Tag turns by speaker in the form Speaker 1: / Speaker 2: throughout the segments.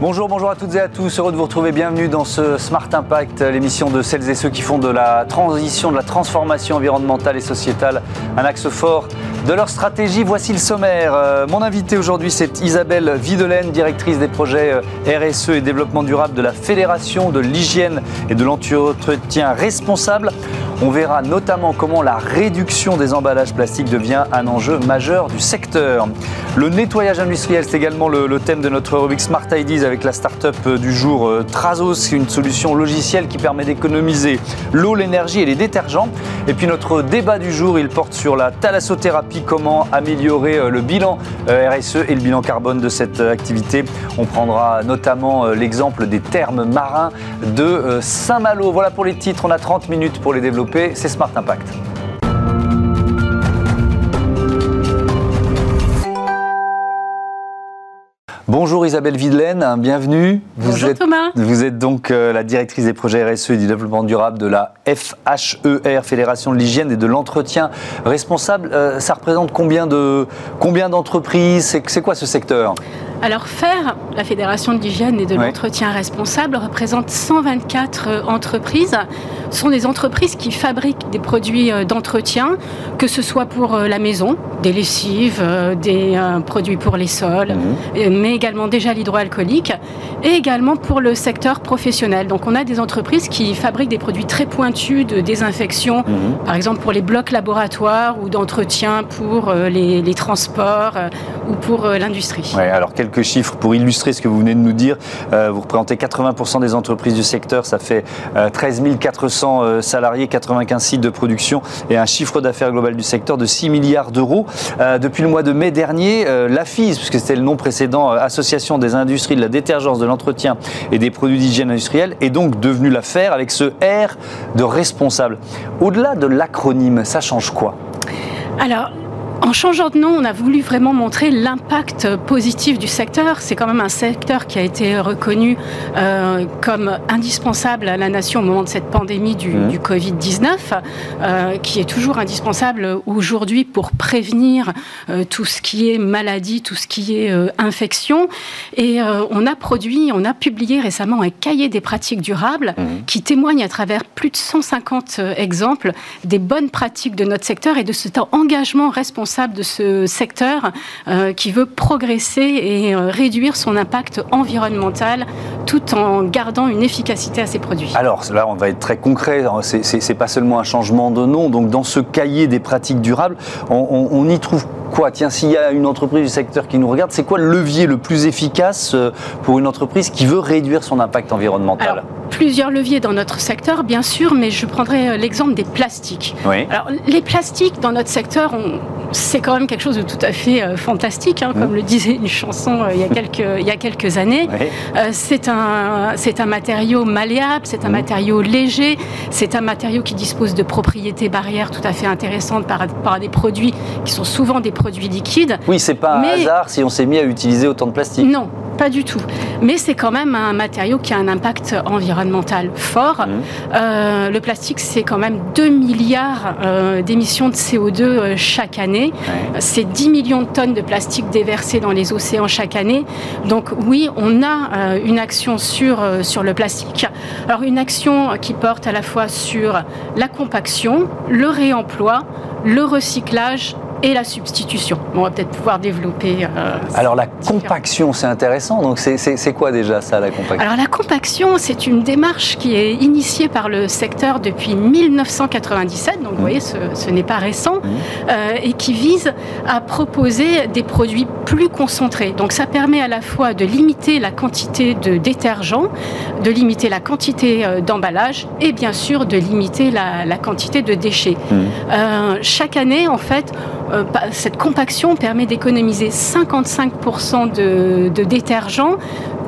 Speaker 1: Bonjour, bonjour à toutes et à tous. Heureux de vous retrouver. Bienvenue dans ce Smart Impact, l'émission de celles et ceux qui font de la transition, de la transformation environnementale et sociétale un axe fort de leur stratégie. Voici le sommaire. Euh, mon invité aujourd'hui, c'est Isabelle Videlaine, directrice des projets euh, RSE et développement durable de la Fédération de l'hygiène et de l'entretien responsable. On verra notamment comment la réduction des emballages plastiques devient un enjeu majeur du secteur. Le nettoyage industriel, c'est également le, thème de notre rubrique Smart Ideas avec la start-up euh, du jour euh, Trazos, une solution logicielle qui permet d'économiser l'eau, l'énergie et les détergents. Et puis notre débat du jour, il porte sur la thalassothérapie, comment améliorer euh, le bilan RSE et le bilan carbone de cette activité. On prendra notamment l'exemple des termes marins de Saint-Malo. Voilà pour les titres, on a 30 minutes pour les développer c'est Smart Impact. Bonjour Isabelle Videlaine, bienvenue.
Speaker 2: Bonjour
Speaker 1: vous êtes,
Speaker 2: Thomas.
Speaker 1: Vous êtes donc euh, la directrice des projets RSE et du développement durable de la FHER, Fédération de l'hygiène et de l'entretien responsable. Euh, ça représente combien de combien d'entreprises? C'est quoi ce secteur?
Speaker 2: Alors FAIR, la Fédération de l'hygiène et de l'entretien responsable, représente 124 euh, entreprises. Ce sont des entreprises qui fabriquent des produits euh, d'entretien, que ce soit pour euh, la maison, des lessives, des produits pour les sols, mhm. mais également déjà l'hydroalcoolique, et également pour le secteur professionnel. Donc on a des entreprises qui fabriquent des produits très pointus de désinfection, mhm. par exemple pour les blocs laboratoires ou d'entretien pour les, transports ou pour l'industrie.
Speaker 1: alors chiffres pour illustrer ce que vous venez de nous dire. Euh, vous représentez 80% des entreprises du secteur, ça fait 13 euh, 400 euh, salariés, 95 sites de production et un chiffre d'affaires global du secteur de 6 milliards d'euros. depuis le mois de mai dernier, l'AFIS, puisque c'était le nom précédent, Association des industries de la détergence, de l'entretien et des produits d'hygiène industrielle, est donc devenue l'affaire avec ce R de responsable. Au-delà de l'acronyme, ça change quoi?
Speaker 2: Alors, en changeant de nom, on a voulu vraiment montrer l'impact positif du secteur. C'est quand même un secteur qui a été reconnu euh, comme indispensable à la nation au moment de cette pandémie du, mmh. Covid-19, euh, qui est toujours indispensable aujourd'hui pour prévenir euh, tout ce qui est maladie, tout ce qui est infection. Et on a produit, on a publié récemment un cahier des pratiques durables mmh. qui témoigne à travers plus de 150 exemples des bonnes pratiques de notre secteur et de cet engagement responsable de ce secteur euh, qui veut progresser et euh, réduire son impact environnemental tout en gardant une efficacité à ses produits.
Speaker 1: Alors là, on va être très concret. C'est pas seulement un changement de nom. Donc dans ce cahier des pratiques durables, on, y trouve quoi Tiens, s'il y a une entreprise du secteur qui nous regarde, c'est quoi le levier le plus efficace euh, pour une entreprise qui veut réduire son impact environnemental
Speaker 2: plusieurs leviers dans notre secteur, bien sûr, mais je prendrai l'exemple des plastiques. Alors, les plastiques dans notre secteur, c'est quand même quelque chose de tout à fait euh, fantastique, hein, comme mmh. le disait une chanson euh, il, y a quelques, il y a quelques années. Euh, c'est un, un matériau malléable, c'est un mmh. matériau léger, c'est un matériau qui dispose de propriétés barrières tout à fait intéressantes par à des produits qui sont souvent des produits liquides.
Speaker 1: Oui, c'est pas un hasard si on s'est mis à utiliser autant de plastique.
Speaker 2: Non, pas du tout. Mais c'est quand même un matériau qui a un impact environnemental fort. Mmh. Euh, le plastique, c'est quand même 2 milliards euh, d'émissions de CO2 euh, chaque année. C'est 10 millions de tonnes de plastique déversées dans les océans chaque année. Donc oui, on a une action sur, sur le plastique. Alors une action qui porte à la fois sur la compaction, le réemploi, le recyclage et la substitution. On va peut-être pouvoir développer.
Speaker 1: Euh, Alors la compaction, c'est intéressant. Donc c'est quoi déjà ça, la compaction?
Speaker 2: Alors la compaction, c'est une démarche qui est initiée par le secteur depuis 1997. Donc vous mmh. voyez, ce, n'est pas récent mmh. euh, et qui vise à proposer des produits plus concentrés. Donc ça permet à la fois de limiter la quantité de détergents, de limiter la quantité euh, d'emballage et bien sûr de limiter la, quantité de déchets. Mmh. chaque année, en fait, cette compaction permet d'économiser 55% de, de détergents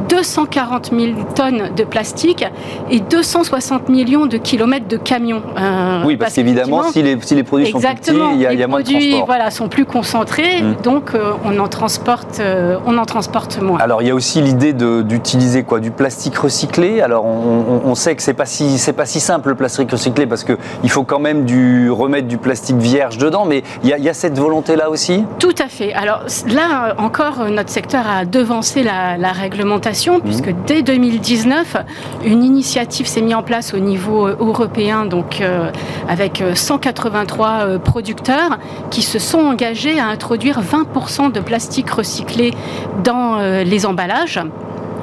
Speaker 2: 240 000 tonnes de plastique et 260 millions de kilomètres de camions.
Speaker 1: Euh, oui, parce, qu'évidemment, si les, si les, produits sont plus petits, il y a, moins de transport.
Speaker 2: Voilà, sont plus concentrés, mmh. donc euh, on, en transporte, euh, on en transporte moins.
Speaker 1: Alors, il y a aussi l'idée d'utiliser quoi Du plastique recyclé. Alors, on, sait que c'est pas si c'est pas si simple le plastique recyclé parce que il faut quand même du remettre du plastique vierge dedans, mais il y a, il y a cette volonté là aussi?
Speaker 2: Tout à fait. Alors là encore, notre secteur a devancé la, la réglementation puisque dès 2019, une initiative s'est mise en place au niveau européen, donc avec 183 producteurs qui se sont engagés à introduire 20% de plastique recyclé dans les emballages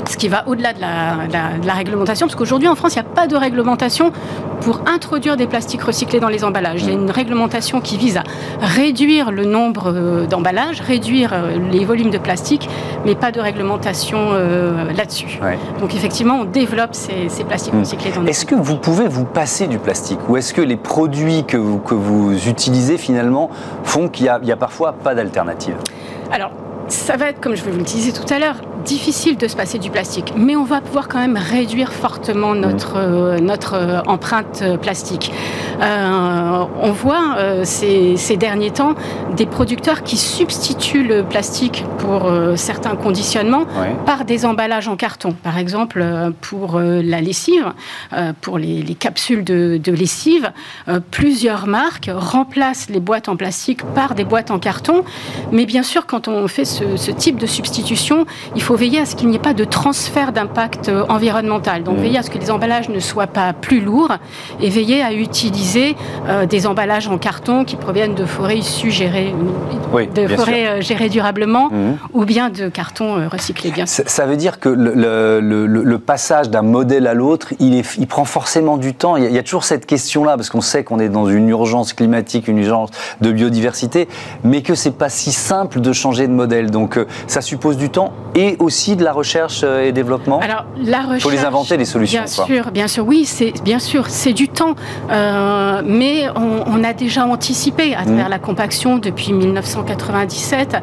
Speaker 2: ce qui va au-delà de la, réglementation, parce qu'aujourd'hui en France, il n'y a pas de réglementation pour introduire des plastiques recyclés dans les emballages. Il y a une réglementation qui vise à réduire le nombre euh, d'emballages, réduire euh, les volumes de plastique, mais pas de réglementation euh, là-dessus. Donc effectivement, on développe ces, plastiques hmm. recyclés dans
Speaker 1: Est-ce que vous pouvez vous passer du plastique Ou est-ce que les produits que vous, que vous utilisez finalement font qu'il n'y a, a parfois pas d'alternative?
Speaker 2: Alors, ça va être, comme je vous le disais tout à l'heure, difficile de se passer du plastique, mais on va pouvoir quand même réduire fortement notre, euh, notre euh, empreinte euh, plastique. on voit ces, ces, derniers temps des producteurs qui substituent le plastique pour certains conditionnements par des emballages en carton. Par exemple, pour la lessive, pour les, les capsules de, de lessive, plusieurs marques remplacent les boîtes en plastique par des boîtes en carton. Mais bien sûr, quand on fait ce, ce type de substitution, il faut veiller à ce qu'il n'y ait pas de transfert d'impact euh, environnemental. Donc, mmh. veiller à ce que les emballages ne soient pas plus lourds et veiller à utiliser euh, des emballages en carton qui proviennent de forêts issues gérées, de forêts euh, gérées durablement mmh. ou bien de carton recyclé. Bien
Speaker 1: ça, ça, veut dire que le, le, passage d'un modèle à l'autre, il, il, prend forcément du temps. Il y a, il y a toujours cette question-là parce qu'on sait qu'on est dans une urgence climatique, une urgence de biodiversité, mais que c'est pas si simple de changer de modèle. Donc, ça suppose du temps et aussi de la recherche euh, et développement
Speaker 2: Alors, la recherche. Il
Speaker 1: faut les inventer, les solutions.
Speaker 2: Bien sûr, bien sûr, oui, c'est bien sûr, c'est du temps, euh, mais on, a déjà anticipé à travers mmh. la compaction depuis 1997,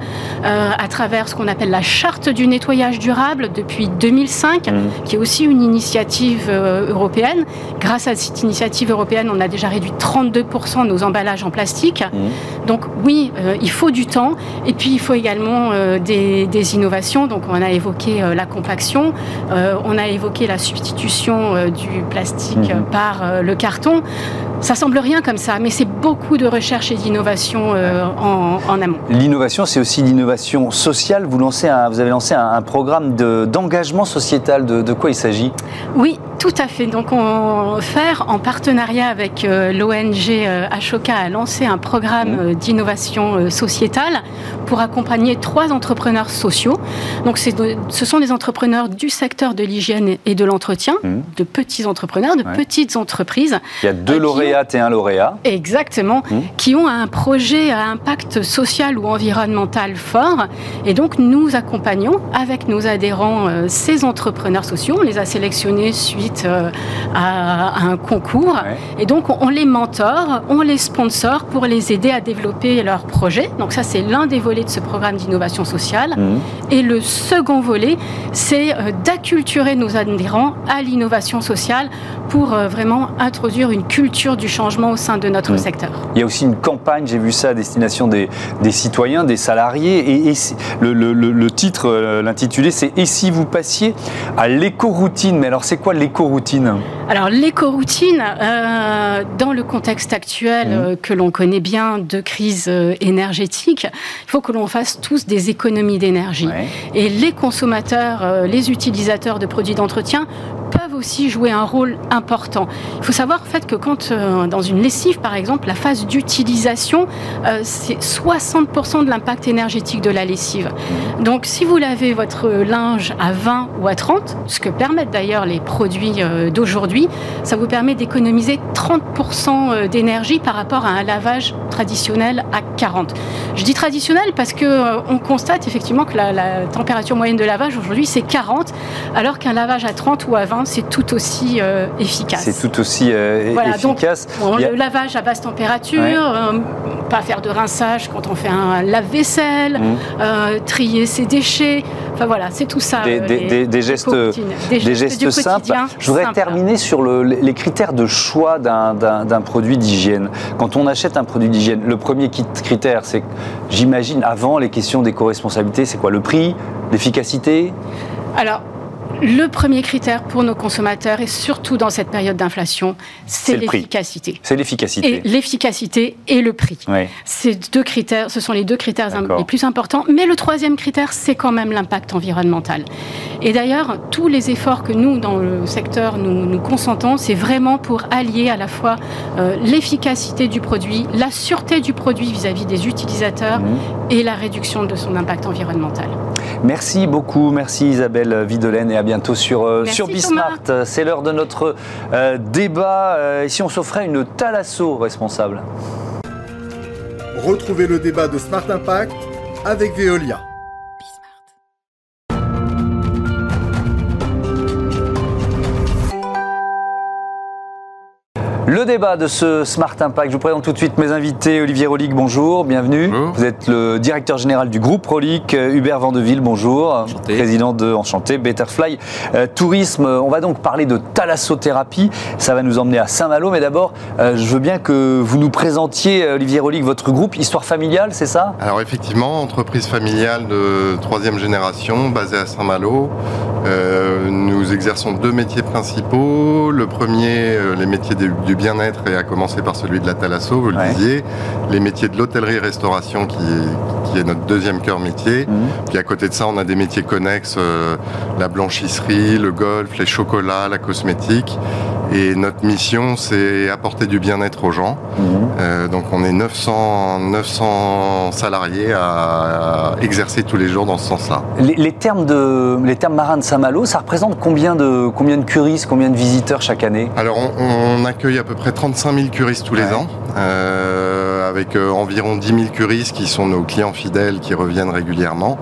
Speaker 2: euh, à travers ce qu'on appelle la charte du nettoyage durable depuis 2005, mmh. qui est aussi une initiative européenne. Grâce à cette initiative européenne, on a déjà réduit 32% nos emballages en plastique. Mmh. Donc oui, il faut du temps, et puis il faut également des, des innovations. Donc on a évoqué euh, la compaction, euh, on a évoqué la substitution euh, du plastique mhm. par le carton. Ça semble rien comme ça, mais c'est beaucoup de recherche et d'innovation en, amont.
Speaker 1: L'innovation, c'est aussi l'innovation sociale. Vous, lancez vous avez lancé un, programme d'engagement sociétal. De, de quoi il s'agit?
Speaker 2: Oui, tout à fait. Donc, on faire en partenariat avec l'ONG Ashoka a lancé un programme mhm. d'innovation sociétale pour accompagner trois entrepreneurs sociaux. Donc, c'est ce sont des entrepreneurs du secteur de l'hygiène et de l'entretien, mmh. de petits entrepreneurs, de petites entreprises.
Speaker 1: Il y a deux euh, lauréates et un lauréat.
Speaker 2: Exactement, mmh. qui ont un projet à impact social ou environnemental fort. Et donc, nous accompagnons avec nos adhérents euh, ces entrepreneurs sociaux. On les a sélectionnés suite euh, à, un concours. Et donc, on, les mentore, on les sponsor pour les aider à développer leurs projets. Donc, ça, c'est l'un des volets de ce programme d'innovation sociale. Mmh. Et le second volet, c'est euh, d'acculturer nos adhérents à l'innovation sociale pour euh, vraiment introduire une culture du changement au sein de notre mmh. secteur.
Speaker 1: Il y a aussi une campagne, j'ai vu ça, à destination des, des citoyens, des salariés, et, le, le, titre, euh, l'intitulé, c'est « Et si vous passiez à l'éco-routine » Mais alors, c'est quoi l'éco-routine?
Speaker 2: Alors, l'éco-routine, dans le contexte actuel mmh. que l'on connaît bien de crise énergétique, il faut que l'on fasse tous des économies d'énergie. Et les consommateurs, euh, les utilisateurs de produits d'entretien peuvent aussi jouer un rôle important. Il faut savoir en fait que quand euh, dans une lessive par exemple, la phase d'utilisation, euh, c'est 60% de l'impact énergétique de la lessive. Donc si vous lavez votre linge à 20 ou à 30, ce que permettent d'ailleurs les produits euh, d'aujourd'hui, ça vous permet d'économiser 30% d'énergie par rapport à un lavage traditionnel à 40. Je dis traditionnel parce que on constate effectivement que la, la température moyenne de lavage aujourd'hui c'est 40, alors qu'un lavage à 30 ou à 20 c'est tout aussi euh, efficace.
Speaker 1: C'est tout aussi euh, efficace.
Speaker 2: Le lavage à basse température, euh, pas faire de rinçage quand on fait un lave-vaisselle, mmh. trier ses déchets. Enfin voilà, c'est tout ça.
Speaker 1: Des, gestes, des gestes, simples. Je voudrais terminer sur les critères de choix d'un produit d'hygiène. Quand on achète un produit d'hygiène, le premier critère, c'est, j'imagine, avant les questions d'éco-responsabilité, c'est quoi? Le prix? L'efficacité?
Speaker 2: Alors, Le premier critère pour nos consommateurs, et surtout dans cette période d'inflation, c'est l'efficacité.
Speaker 1: C'est l'efficacité.
Speaker 2: Et l'efficacité et le prix. Ces deux critères, ce sont les deux critères les plus importants. Mais le troisième critère, c'est quand même l'impact environnemental. Et d'ailleurs, tous les efforts que nous, dans le secteur, nous, nous consentons, c'est vraiment pour allier à la fois euh, l'efficacité du produit, la sûreté du produit vis-à-vis des utilisateurs mmh. et la réduction de son impact environnemental.
Speaker 1: Merci beaucoup, merci Isabelle Videlaine et à bientôt sur, euh, sur Bismart. C'est l'heure de notre euh, débat. Ici, on s'offrait une Thalasso responsable?
Speaker 3: Retrouvez le débat de Smart Impact avec Veolia.
Speaker 1: Le débat de ce Smart Impact, je vous présente tout de suite mes invités. Olivier Rolic, bonjour, bienvenue. Vous êtes le directeur général du groupe Rolic. Hubert Vandeville, bonjour.
Speaker 4: Enchanté.
Speaker 1: Président de Enchanté, Betterfly euh, Tourisme. On va donc parler de thalassothérapie. Ça va nous emmener à Saint-Malo. Mais d'abord, euh, je veux bien que vous nous présentiez, Olivier Rolic, votre groupe Histoire familiale, c'est ça?
Speaker 4: Alors effectivement, entreprise familiale de troisième génération, basée à Saint-Malo. Euh, nous exerçons deux métiers principaux. Le premier, les métiers du bien bien-être et à commencer par celui de la thalasso, vous le disiez, les métiers de l'hôtellerie-restauration qui, qui, est notre deuxième cœur métier. Mhm. Puis à côté de ça, on a des métiers connexes, euh, la blanchisserie, le golf, les chocolats, la cosmétique. Et notre mission, c'est apporter du bien-être aux gens. Mhm. Euh, donc on est 900, 900 salariés à, exercer tous les jours dans ce sens-là.
Speaker 1: Les, termes de, les termes marins de Saint-Malo, ça représente combien de, combien de curistes, combien de visiteurs chaque année?
Speaker 4: Alors on, accueille à peu près 35 000 curistes tous les ans. Euh, avec euh, environ 10 000 curistes qui sont nos clients fidèles qui reviennent régulièrement.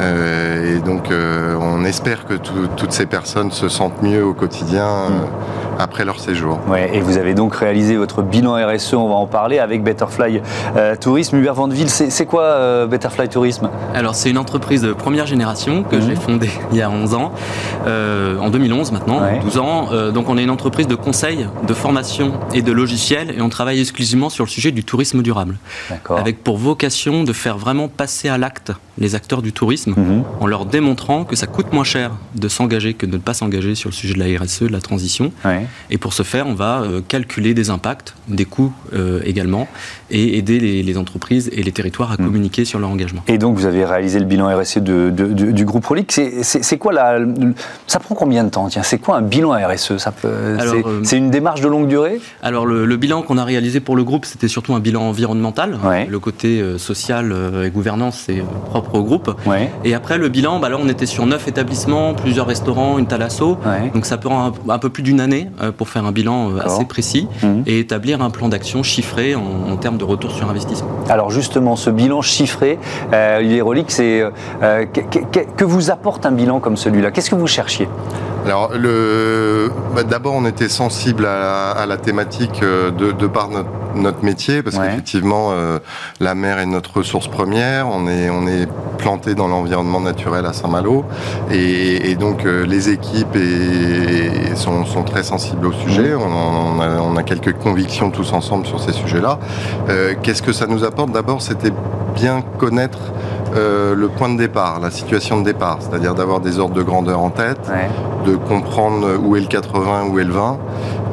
Speaker 4: et donc on espère que toutes ces personnes se sentent mieux au quotidien. Mm après leur séjour.
Speaker 1: Ouais, et vous avez donc réalisé votre bilan RSE, on va en parler, avec Betterfly euh, Tourisme. Hubert Vandeville, c'est quoi euh, Betterfly Tourisme?
Speaker 5: Alors c'est une entreprise de première génération que j'ai mhm. fondée il y a 11 ans, euh, en 2011 maintenant, 12 ans. donc on est une entreprise de conseil, de formation et de logiciels et on travaille exclusivement sur le sujet du tourisme durable. Avec pour vocation de faire vraiment passer à l'acte les acteurs du tourisme mhm. en leur démontrant que ça coûte moins cher de s'engager que de ne pas s'engager sur le sujet de la RSE, de la transition. Et pour ce faire, on va euh, calculer des impacts, des coûts euh, également, et aider les, entreprises et les territoires à mhm. communiquer sur leur engagement.
Speaker 1: Et donc vous avez réalisé le bilan RSE du groupe Rolic. C'est quoi la, Ça prend combien de temps C'est quoi un bilan RSE euh, C'est une démarche de longue durée?
Speaker 5: Alors le, bilan qu'on a réalisé pour le groupe, c'était surtout un bilan environnemental. Le côté social et gouvernance, c'est propre au groupe. Et après, le bilan, bah là, on était sur neuf établissements, plusieurs restaurants, une thalasso. Donc ça prend un, peu plus d'une année pour faire un bilan euh, assez précis mhm. et établir un plan d'action chiffré en, termes de retour sur investissement.
Speaker 1: Alors justement, ce bilan chiffré, euh, c'est euh, que, vous apporte un bilan comme celui-là? Qu'est-ce que vous cherchiez?
Speaker 4: Alors, bah, d'abord, on était sensible à, la thématique de, de par notre notre métier parce qu'effectivement euh, la mer est notre ressource première. On est on est planté dans l'environnement naturel à Saint-Malo et, donc euh, les équipes et, sont, sont, très sensibles au sujet. Mmh. On, a, on, a, quelques convictions tous ensemble sur ces sujets-là. Euh, qu'est-ce que ça nous apporte? D'abord, c'était bien connaître le point de départ, la situation de départ, c'est-à-dire d'avoir des ordres de grandeur en tête, de comprendre où est le 80, où est le 20,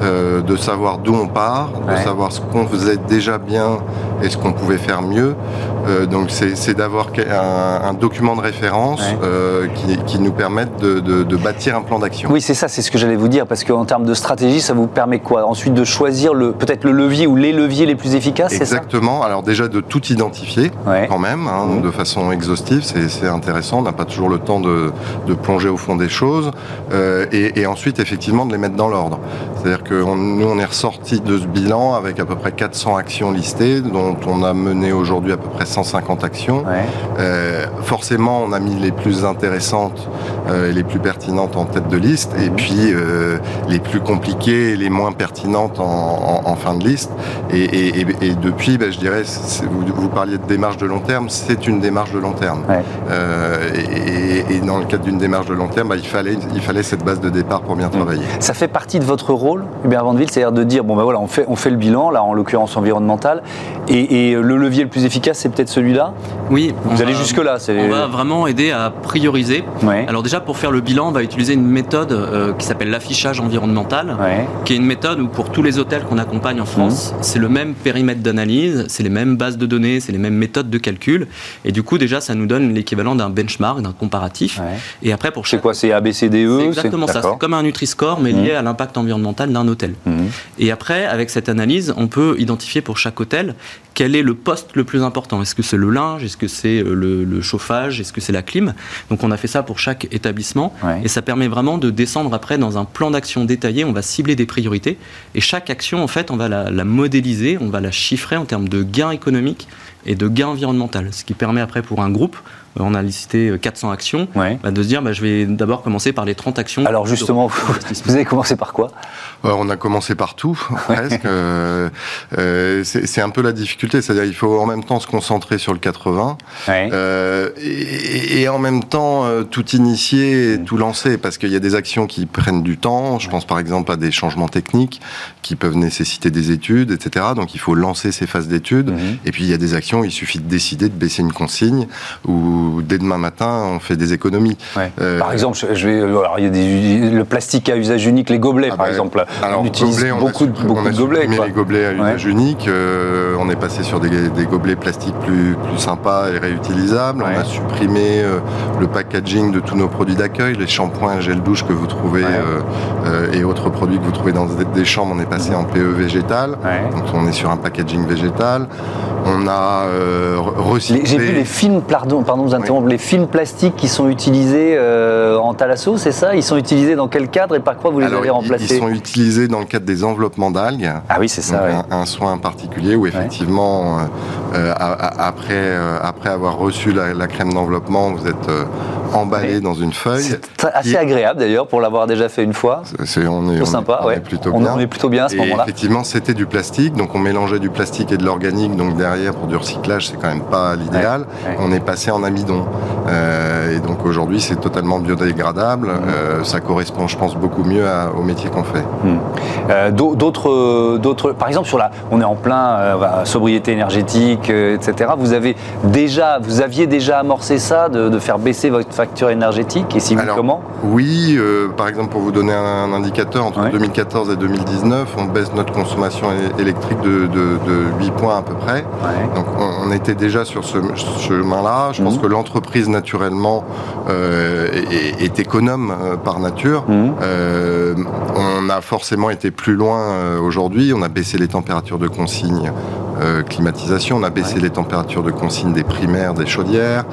Speaker 4: euh, de savoir d'où on part, de savoir ce qu'on faisait déjà bien et ce qu'on pouvait faire mieux. Euh, donc c'est d'avoir un, document de référence euh, qui, nous permette de, bâtir un plan d'action.
Speaker 1: Oui, c'est ça, c'est ce que j'allais vous dire, parce qu'en termes de stratégie, ça vous permet quoi? Ensuite de choisir peut-être le levier ou les leviers les plus efficaces,
Speaker 4: Exactement. Alors déjà de tout identifier quand même, hein, mmh. de façon exhaustive, c'est intéressant. On n'a pas toujours le temps de, plonger au fond des choses. Et, et, ensuite, effectivement, de les mettre dans l'ordre. C'est-à-dire que nous, on est ressorti de ce bilan avec à peu près 400 actions listées, dont on a mené aujourd'hui à peu près 150 actions. Euh, forcément, on a mis les plus intéressantes euh, et les plus pertinentes en tête de liste, et mhm. puis euh, les plus compliquées et les moins pertinentes en, fin de liste. Et, depuis, ben, je dirais, vous, parliez de démarche de long terme, c'est une démarche de long terme. Et, dans le cadre d'une démarche de long terme, ben, il, fallait, il fallait cette base de départ pour bien mhm. travailler.
Speaker 1: Ça fait partie de votre rôle Hubert Vandeville, c'est-à-dire de dire bon ben voilà, on fait, on fait le bilan, là en l'occurrence environnemental, Et, le levier le plus efficace, c'est peut-être celui-là
Speaker 5: Oui.
Speaker 1: Vous allez jusque-là
Speaker 5: On va vraiment aider à prioriser. Alors déjà, pour faire le bilan, on va utiliser une méthode euh, qui s'appelle l'affichage environnemental, qui est une méthode où pour tous les hôtels qu'on accompagne en France, mmh. c'est le même périmètre d'analyse, c'est les mêmes bases de données, c'est les mêmes méthodes de calcul. Et du coup, déjà, ça nous donne l'équivalent d'un benchmark, d'un comparatif. Et après, pour
Speaker 1: chaque... C'est quoi C'est ABCDE
Speaker 5: exactement ça. C'est comme un Nutri-Score, mais lié mmh. à l'impact environnemental d'un hôtel. Mmh. Et après, avec cette analyse, on peut identifier pour chaque hôtel quel est le poste le plus important Est-ce que c'est le linge? Est-ce que c'est euh, le, chauffage? Est-ce que c'est la clim? Donc on a fait ça pour chaque établissement et ça permet vraiment de descendre après dans un plan d'action détaillé. On va cibler des priorités et chaque action en fait on va la, la modéliser, on va la chiffrer en termes de gains économiques et de gains environnementaux. Ce qui permet après pour un groupe on a licité 400 actions, bah, de se dire bah, je vais d'abord commencer par les 30 actions.
Speaker 1: Alors justement, vous avez commencé par quoi?
Speaker 4: euh, On a commencé par tout, presque. Euh, euh, c'est un peu la difficulté, c'est-à-dire il faut en même temps se concentrer sur le 80 et, en même temps tout initier et tout lancer, parce qu'il y a des actions qui prennent du temps. Je pense par exemple à des changements techniques qui peuvent nécessiter des études, etc. Donc il faut lancer ces phases d'études. Mhm. Et puis il y a des actions, il suffit de décider de baisser une consigne ou dès demain matin, on fait des économies.
Speaker 1: Euh, par exemple, je vais, alors, il y a des, le plastique à usage unique, les gobelets, ah par bah, exemple.
Speaker 4: Alors, on utilise beaucoup, de, beaucoup de gobelets. les gobelets à usage unique. Euh, on est passé sur des, gobelets plastiques plus, plus sympas et réutilisables. On a supprimé euh, le packaging de tous nos produits d'accueil, les shampoings, gel douche que vous trouvez et autres produits que vous trouvez dans des chambres. On est passé en PE végétal. Donc on est sur un packaging végétal. On a recyclé.
Speaker 1: J'ai vu les films, pardon, pardon les films plastiques qui sont utilisés euh, en thalasso, c'est ça? Ils sont utilisés dans quel cadre et par quoi vous les avez remplacés
Speaker 4: Ils sont utilisés dans le cadre des enveloppements d'algues.
Speaker 1: Ah oui, c'est ça.
Speaker 4: un, soin particulier où effectivement, euh, euh, après, après avoir reçu la, crème d'enveloppement, vous êtes emballé dans une feuille.
Speaker 1: C'est assez agréable d'ailleurs pour l'avoir déjà fait une fois.
Speaker 4: C'est on est, sympa, on est plutôt bien.
Speaker 1: On est plutôt bien à ce moment-là.
Speaker 4: Effectivement, c'était du plastique, donc on mélangeait du plastique et de l'organique, donc derrière pour du recyclage, c'est quand même pas l'idéal. On est passé en amidon euh, et donc aujourd'hui, c'est totalement biodégradable. Mmh. Euh, ça correspond, je pense, beaucoup mieux au métier qu'on fait. Mmh.
Speaker 1: Euh, d'autres, d'autres, par exemple, sur la, on est en plein bah, sobriété énergétique, etc. Vous avez déjà, vous aviez déjà amorcé ça, de, faire baisser votre facture énergétique, et si oui, comment?
Speaker 4: Oui, par exemple, pour vous donner un, indicateur, entre 2014 et 2019, on baisse notre consommation électrique de, 8 points à peu près. Donc on, était déjà sur ce chemin-là. Je pense mmh. que l'entreprise naturellement euh, est, économe euh, par nature. Mmh. Euh, on a forcément été plus loin aujourd'hui. On a baissé les températures de consigne climatisation, on a baissé les températures de consigne des primaires, des chaudières,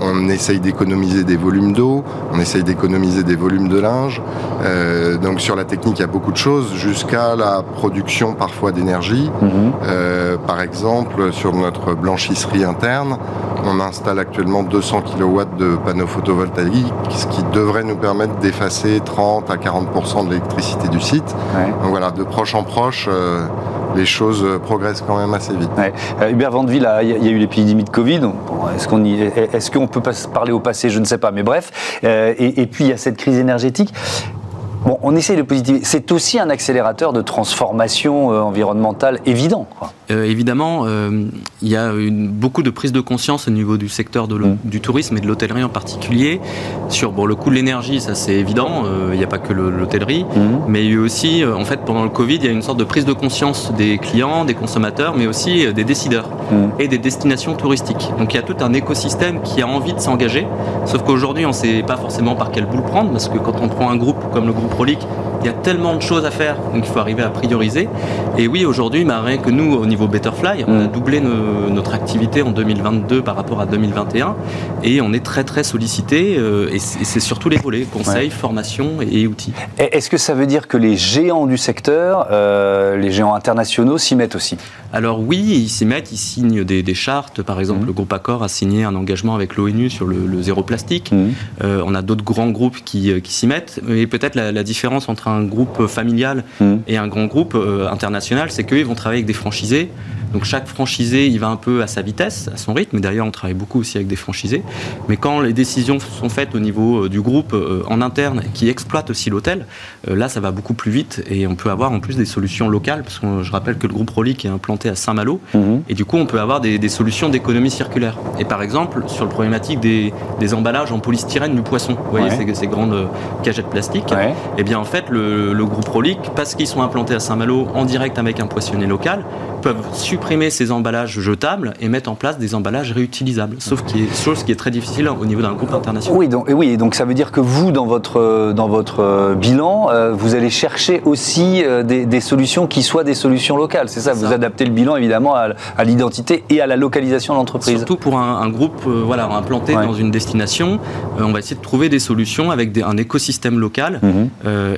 Speaker 4: on essaye d'économiser des volumes d'eau, on essaye d'économiser des volumes de linge. donc sur la technique, il y a beaucoup de choses, jusqu'à la production parfois d'énergie. Mmh. par exemple, sur notre blanchisserie interne, on installe actuellement 200 kW de panneaux photovoltaïques, ce qui devrait nous permettre d'effacer 30 à 40% de l'électricité du site. Donc voilà, de proche en proche, euh, les choses progressent quand même assez vite.
Speaker 1: Euh, Hubert Vandeville, il y, a eu l'épidémie de Covid. est-ce qu'on est peut parler au passé? Je ne sais pas, mais bref. Euh, et, puis il y a cette crise énergétique. Bon, on essaie de positiver. C'est aussi un accélérateur de transformation environnementale évident.
Speaker 5: Euh, évidemment, euh, il y a une, beaucoup de prise de conscience au niveau du secteur de mm. du tourisme et de l'hôtellerie en particulier. Sur bon, le coût de l'énergie, ça c'est évident, euh, il n'y a pas que l'hôtellerie, mm. mais il y a eu aussi, en fait, pendant le Covid, il y a une sorte de prise de conscience des clients, des consommateurs, mais aussi des décideurs mm. et des destinations touristiques. Donc il y a tout un écosystème qui a envie de s'engager, sauf qu'aujourd'hui, on ne sait pas forcément par quel bout le prendre, parce que quand on prend un groupe comme le groupe Rolic, il y a tellement de choses à faire, donc il faut arriver à prioriser. Et oui, aujourd'hui, bah, rien que nous, au niveau Betterfly, on a mm. doublé notre activité en 2022 par rapport à 2021, et on est très très sollicité, euh, et c'est surtout les volets, conseils, formation et, outils.
Speaker 1: Est-ce que ça veut dire que les géants du secteur, euh, les géants internationaux s'y mettent aussi?
Speaker 5: Alors oui, ils s'y mettent, ils signent des, chartes, par exemple, mm. le groupe Accor a signé un engagement avec l'ONU sur le, zéro plastique, mm. euh, on a d'autres grands groupes qui, s'y mettent, et peut-être la, la différence entre un groupe familial hmm. et un grand groupe euh, international, c'est qu'ils vont travailler avec des franchisés Donc chaque franchisé, il va un peu à sa vitesse, à son rythme. D'ailleurs, on travaille beaucoup aussi avec des franchisés. Mais quand les décisions sont faites au niveau du groupe en interne, qui exploite aussi l'hôtel, là, ça va beaucoup plus vite et on peut avoir en plus des solutions locales, parce que je rappelle que le groupe Rolic est implanté à Saint-Malo, mhm. et du coup, on peut avoir des, solutions d'économie circulaire. Et par exemple, sur le problématique des, emballages en polystyrène du poisson, vous voyez ces, grandes cagettes plastiques, et eh bien en fait, le, le groupe Rolic, parce qu'ils sont implantés à Saint-Malo en direct avec un poissonnier local, peuvent supprimer ces emballages jetables et mettre en place des emballages réutilisables. Sauf qui est chose qui est très difficile au niveau d'un groupe international.
Speaker 1: Oui, donc, oui, donc ça veut dire que vous, dans votre, dans votre euh, bilan, euh, vous allez chercher aussi euh, des, solutions qui soient des solutions locales. C'est ça, vous adaptez le bilan évidemment à, l'identité et à la localisation de l'entreprise.
Speaker 5: Surtout pour un, groupe voilà, implanté dans une destination, on va essayer de trouver des solutions avec un écosystème local. Mhm.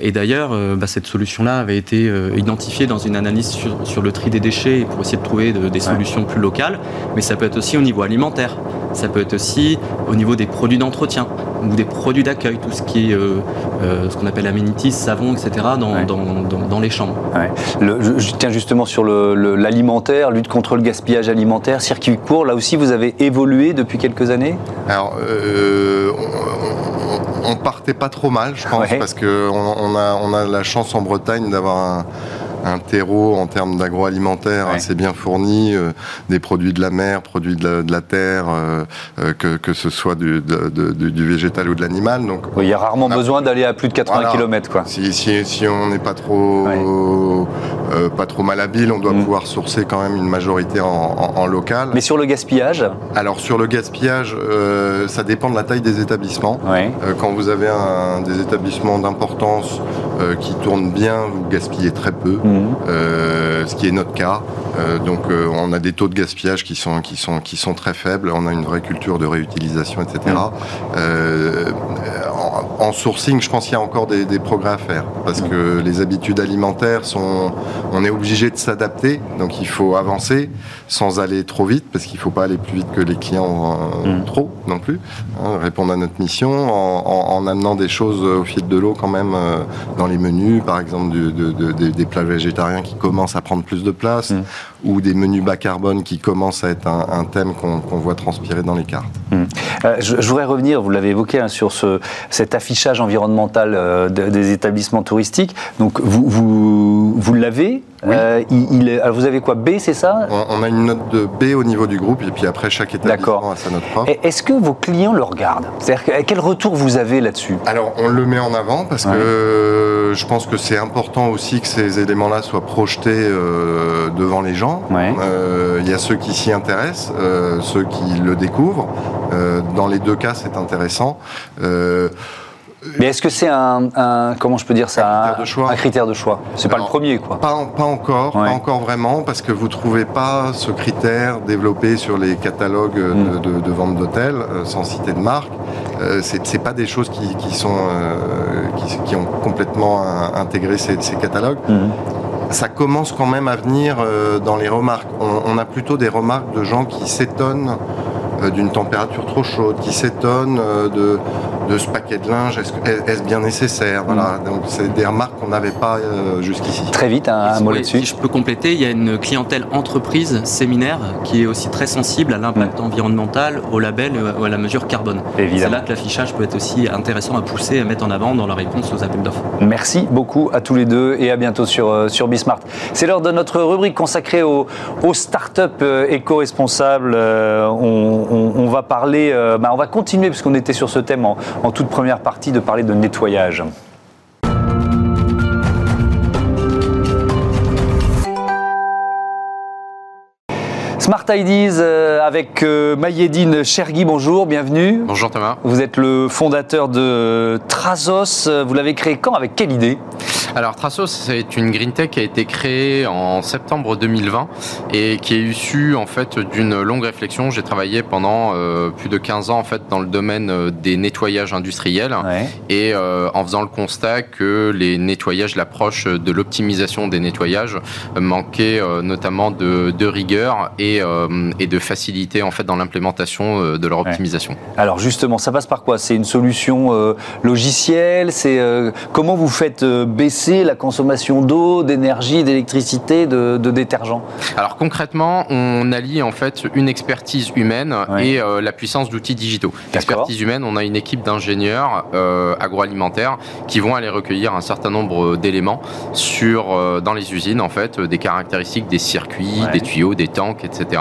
Speaker 5: et d'ailleurs, bah, cette solution-là avait été identifiée dans une analyse sur, sur le tri des déchets pour essayer de trouver des solutions plus locales, mais ça peut être aussi au niveau alimentaire, ça peut être aussi au niveau des produits d'entretien ou des produits d'accueil, tout ce qui est euh, euh, ce qu'on appelle amenities, savon, etc. dans, dans, les chambres.
Speaker 1: je, tiens justement sur l'alimentaire, lutte contre le gaspillage alimentaire, circuit court, là aussi vous avez évolué depuis quelques années?
Speaker 4: Alors, euh, on, on, partait pas trop mal, je pense, parce qu'on on a, on a la chance en Bretagne d'avoir un un terreau en termes d'agroalimentaire assez bien fourni, euh, des produits de la mer, produits de la, terre, euh, euh, que, que, ce soit du, du végétal ou de l'animal.
Speaker 1: Donc, il y a rarement besoin d'aller à plus de 80 km. Quoi.
Speaker 4: Si, si, si on n'est pas trop, pas trop malhabile, on doit mm. pouvoir sourcer quand même une majorité en, local.
Speaker 1: Mais sur le gaspillage
Speaker 4: Alors sur le gaspillage, ça dépend de la taille des établissements. quand vous avez un, des établissements d'importance qui tournent bien, vous gaspillez très peu. Mm. Euh, ce qui est notre cas. Euh, donc euh, on a des taux de gaspillage qui sont, qui, sont, qui sont très faibles, on a une vraie culture de réutilisation, etc. En, sourcing, je pense qu'il y a encore des, progrès à faire, parce que les habitudes alimentaires sont... On est obligé de s'adapter, donc il faut avancer sans aller trop vite, parce qu'il ne faut pas aller plus vite que les clients mm. trop non plus, hein, répondre à notre mission, en, amenant des choses au fil de l'eau quand même dans les menus, par exemple des plats végétariens qui commencent à prendre plus de place, mm. Ou des menus bas carbone qui commencent à être un, thème qu'on voit transpirer dans les cartes. Mm.
Speaker 1: Euh, je, voudrais revenir, vous l'avez évoqué, hein, sur ce, cet affichage environnemental euh, des établissements touristiques. Donc vous, vous, vous l'avez euh, il, vous avez quoi B, c'est ça?
Speaker 4: On, a une note de B au niveau du groupe et puis après chaque établissement a sa note propre.
Speaker 1: Est-ce que vos clients le regardent? C'est-à-dire quel retour vous avez là-dessus?
Speaker 4: Alors on le met en avant parce que je pense que c'est important aussi que ces éléments-là soient projetés devant les gens. Euh, il y a ceux qui s'y intéressent, ceux qui le découvrent. dans les deux cas, c'est intéressant.
Speaker 1: Mais est-ce que c'est un, comment je peux dire ça,
Speaker 4: un critère de choix,
Speaker 1: un critère de choix? C'est pas le premier, quoi.
Speaker 4: Pas, pas encore, pas encore vraiment, parce que vous trouvez pas ce critère développé sur les catalogues de, mm. vente d'hôtels, euh, sans citer de marque. Euh, c'est pas des choses qui, sont euh, qui, ont complètement intégré ces, catalogues. Mm. Ça commence quand même à venir dans les remarques. On, a plutôt des remarques de gens qui s'étonnent d'une température trop chaude, qui s'étonnent de, de ce paquet de linge, est-ce bien nécessaire? Voilà, mm. donc c'est des remarques qu'on n'avait pas euh, jusqu'ici.
Speaker 1: Très vite, un, mot là-dessus.
Speaker 5: Si je peux compléter, il y a une clientèle entreprise séminaire qui est aussi très sensible à l'impact mm. environnemental, au label ou à la mesure carbone. C'est là que l'affichage peut être aussi intéressant à pousser, à mettre en avant dans la réponse aux appels d'offres.
Speaker 1: Merci beaucoup à tous les deux et à bientôt sur, euh, sur Bismart. C'est l'heure de notre rubrique consacrée aux, aux startups euh, éco-responsables. On, va parler, bah, on va continuer puisqu'on était sur ce thème en, en toute première partie de parler de nettoyage. Smart Ideas euh, avec euh, Mayedine Chergui, bonjour, bienvenue.
Speaker 6: Bonjour Thomas.
Speaker 1: Vous êtes le fondateur de Trazos. Vous l'avez créé quand Avec quelle idée?
Speaker 6: Alors Trazos, c'est une green tech qui a été créée en septembre 2020 et qui est issue en fait d'une longue réflexion. J'ai travaillé pendant euh, plus de 15 ans en fait dans le domaine des nettoyages industriels. Et en faisant le constat que les nettoyages, l'approche de l'optimisation des nettoyages manquait notamment de, de rigueur et euh, et, de faciliter en fait dans l'implémentation euh, de leur optimisation.
Speaker 1: Alors justement, ça passe par quoi? C'est une solution euh, logicielle? C'est comment vous faites baisser la consommation d'eau, d'énergie, d'électricité, de, détergents
Speaker 6: Alors concrètement, on allie en fait une expertise humaine et euh, la puissance d'outils digitaux. Expertise humaine, on a une équipe d'ingénieurs euh, agroalimentaires qui vont aller recueillir un certain nombre d'éléments sur euh, dans les usines en fait, des caractéristiques des circuits, des tuyaux, des tanks, etc.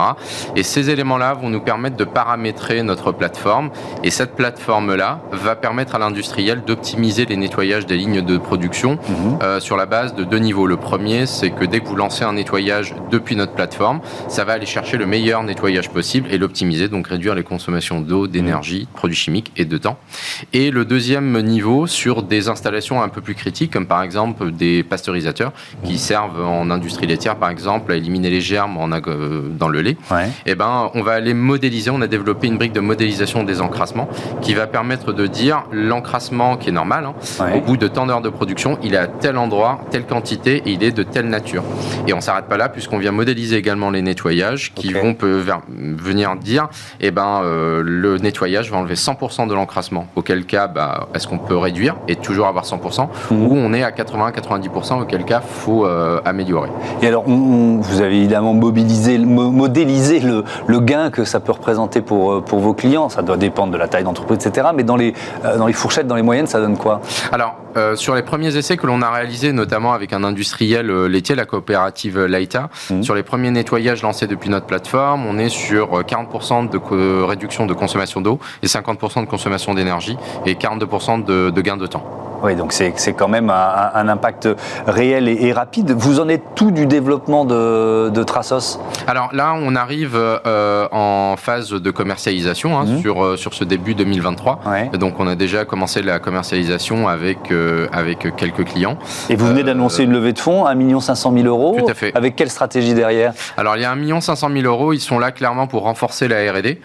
Speaker 6: Et ces éléments-là vont nous permettre de paramétrer notre plateforme et cette plateforme-là va permettre à l'industriel d'optimiser les nettoyages des lignes de production mhm. Euh, sur la base de deux niveaux. Le premier, c'est que dès que vous lancez un nettoyage depuis notre plateforme, ça va aller chercher le meilleur nettoyage possible et l'optimiser, donc réduire les consommations d'eau, d'énergie, de produits chimiques et de temps. Et le deuxième niveau, sur des installations un peu plus critiques, comme par exemple des pasteurisateurs qui servent en industrie laitière, par exemple, à éliminer les germes en, euh, dans le lait, et eh ben, on va aller modéliser, on a développé une brique de modélisation des encrassements qui va permettre de dire l'encrassement qui est normal, hein, au bout de tant d'heures de production, il est à tel endroit, telle quantité et il est de telle nature. Et on s'arrête pas là puisqu'on vient modéliser également les nettoyages qui vont venir dire, eh ben, euh, le nettoyage va enlever 100% de l'encrassement. Auquel cas, bah, est-ce qu'on peut réduire et toujours avoir 100% mhm. ou on est à 80-90% auquel cas faut euh, améliorer.
Speaker 1: Et alors, vous avez évidemment mobilisé, modélisé le, le, gain que ça peut représenter pour, euh, pour vos clients. Ça doit dépendre de la taille d'entreprise, etc. Mais dans les, dans les fourchettes, dans les moyennes, ça donne quoi?
Speaker 6: Alors, sur les premiers essais que l'on a réalisés, notamment avec un industriel laitier, la coopérative Laita, mhm. sur les premiers nettoyages lancés depuis notre plateforme, on est sur 40% de réduction de consommation d'eau et 50% de consommation d'énergie et 42% de, de gain de temps.
Speaker 1: Oui, donc c'est quand même un, impact réel et, rapide. Vous en êtes tout du développement de, de Trasos?
Speaker 6: Alors là, on arrive euh, en phase de commercialisation hein, mhm. sur, euh, sur ce début 2023. Donc on a déjà commencé la commercialisation avec, euh, avec quelques clients.
Speaker 1: Et vous venez d'annoncer une levée de fonds, 1 500 000 euros.
Speaker 6: Tout à fait.
Speaker 1: Avec quelle stratégie derrière?
Speaker 6: Alors il y a 1 500 000 euros, ils sont là clairement pour renforcer la R&D.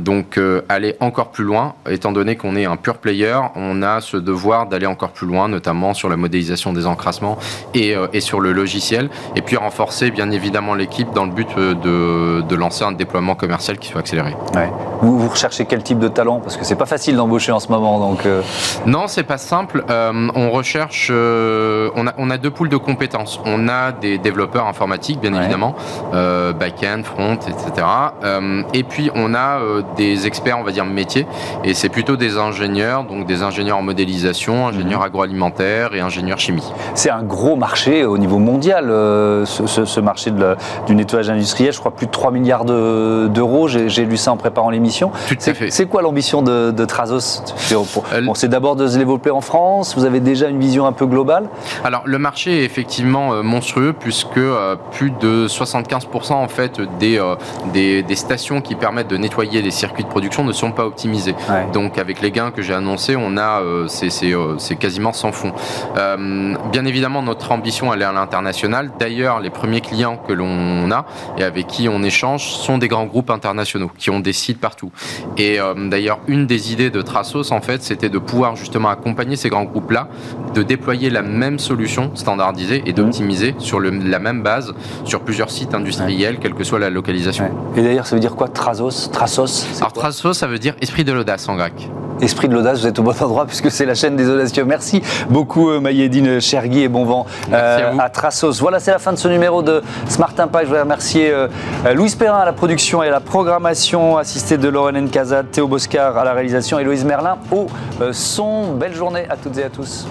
Speaker 6: donc aller encore plus loin, étant donné qu'on est un pure player, on a ce devoir d'aller encore plus loin, notamment sur la modélisation des encrassements et, euh, et, sur le logiciel. Et puis renforcer bien évidemment l'équipe dans le but euh, de, de, lancer un déploiement commercial qui soit accéléré.
Speaker 1: Vous, vous, recherchez quel type de talent? Parce que c'est pas facile d'embaucher en ce moment. Donc euh.
Speaker 6: Non, c'est pas simple. on recherche, on, a, on a deux poules de compétences. On a des développeurs informatiques, bien évidemment, back-end, front, etc. et puis on a des experts, on va dire, métiers. Et c'est plutôt des ingénieurs, donc des ingénieurs en modélisation ingénieur mhm. agroalimentaire et ingénieur chimie.
Speaker 1: C'est un gros marché au niveau mondial, euh, ce, marché de du nettoyage industriel. Je crois plus de 3 milliards d'euros. J'ai lu ça en préparant l'émission. C'est quoi l'ambition de, de Trazos? Bon, C'est d'abord de se développer en France. Vous avez déjà une vision un peu globale?
Speaker 6: Alors, le marché est effectivement euh, monstrueux puisque euh, plus de 75% en fait des, des, stations qui permettent de nettoyer les circuits de production ne sont pas optimisées. Donc, avec les gains que j'ai annoncés, on a ces euh, c'est quasiment sans fond. Euh, bien évidemment, notre ambition, elle est à l'international. D'ailleurs, les premiers clients que l'on a et avec qui on échange sont des grands groupes internationaux qui ont des sites partout. Et euh, d'ailleurs, une des idées de Trasos, en fait, c'était de pouvoir justement accompagner ces grands groupes-là, de déployer la même solution standardisée et d'optimiser sur la même base sur plusieurs sites industriels, quelle que soit la localisation.
Speaker 1: Et d'ailleurs, ça veut dire quoi, Trasos Trasos
Speaker 6: Alors, Trasos, ça veut dire esprit de l'audace en grec.
Speaker 1: Esprit de l'audace, vous êtes au bon endroit puisque c'est la chaîne des audacieux. Merci beaucoup euh, Mayedine Chergui et bon vent euh, à, Trasos. Voilà, c'est la fin de ce numéro de Smart Impact. Je voudrais remercier euh, Louise Perrin à la production et à la programmation, assistée de Lauren Nkazad, Théo Boscar à la réalisation et Louise Merlin au son. Belle journée à toutes et à tous.